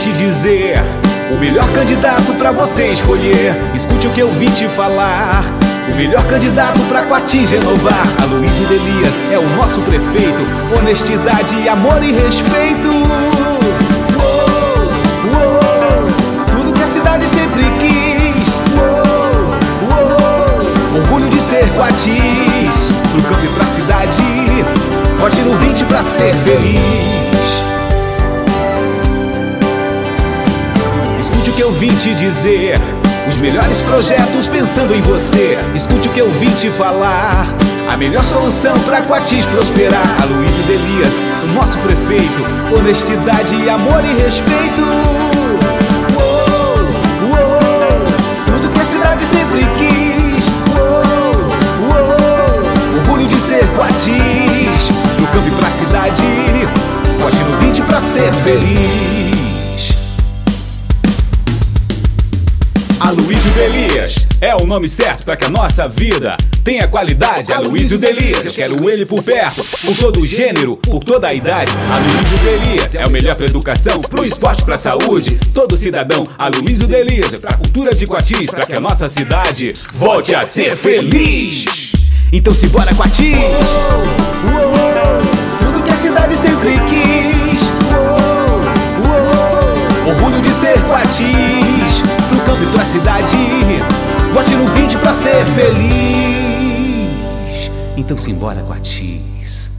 te dizer. O melhor candidato pra você escolher. Escute o que eu vim te falar. O melhor candidato pra Coatis renovar. Aloysio Delias é o nosso prefeito. Honestidade, amor e respeito. Uou, tudo que a cidade sempre quis. Orgulho de ser Coatis. Pro campo e pra cidade. Vote no 20 pra ser feliz. Vim te dizer. Os melhores projetos pensando em você. Escute o que eu vim te falar. A melhor solução pra Coatis prosperar. Aloysio Delias, o nosso prefeito. Honestidade, amor e respeito. Uou, uou, tudo que a cidade sempre quis. Uou, uou, orgulho de ser Coatis. Do campo e pra cidade. Vote no 20 pra ser feliz. Aloysio Delias é o nome certo para que a nossa vida tenha qualidade. Aloysio Delias, eu quero ele por perto, por todo o gênero, por toda a idade. Aloysio Delias é o melhor pra educação, pro esporte, pra saúde, todo cidadão. Aloysio Delias, pra cultura de Coatis, pra que a nossa cidade volte a ser feliz. Então se bora Coatis! Orgulho de ser Coatis Pro campo e pra cidade. Vote no 20 pra ser feliz. Então simbora Coatis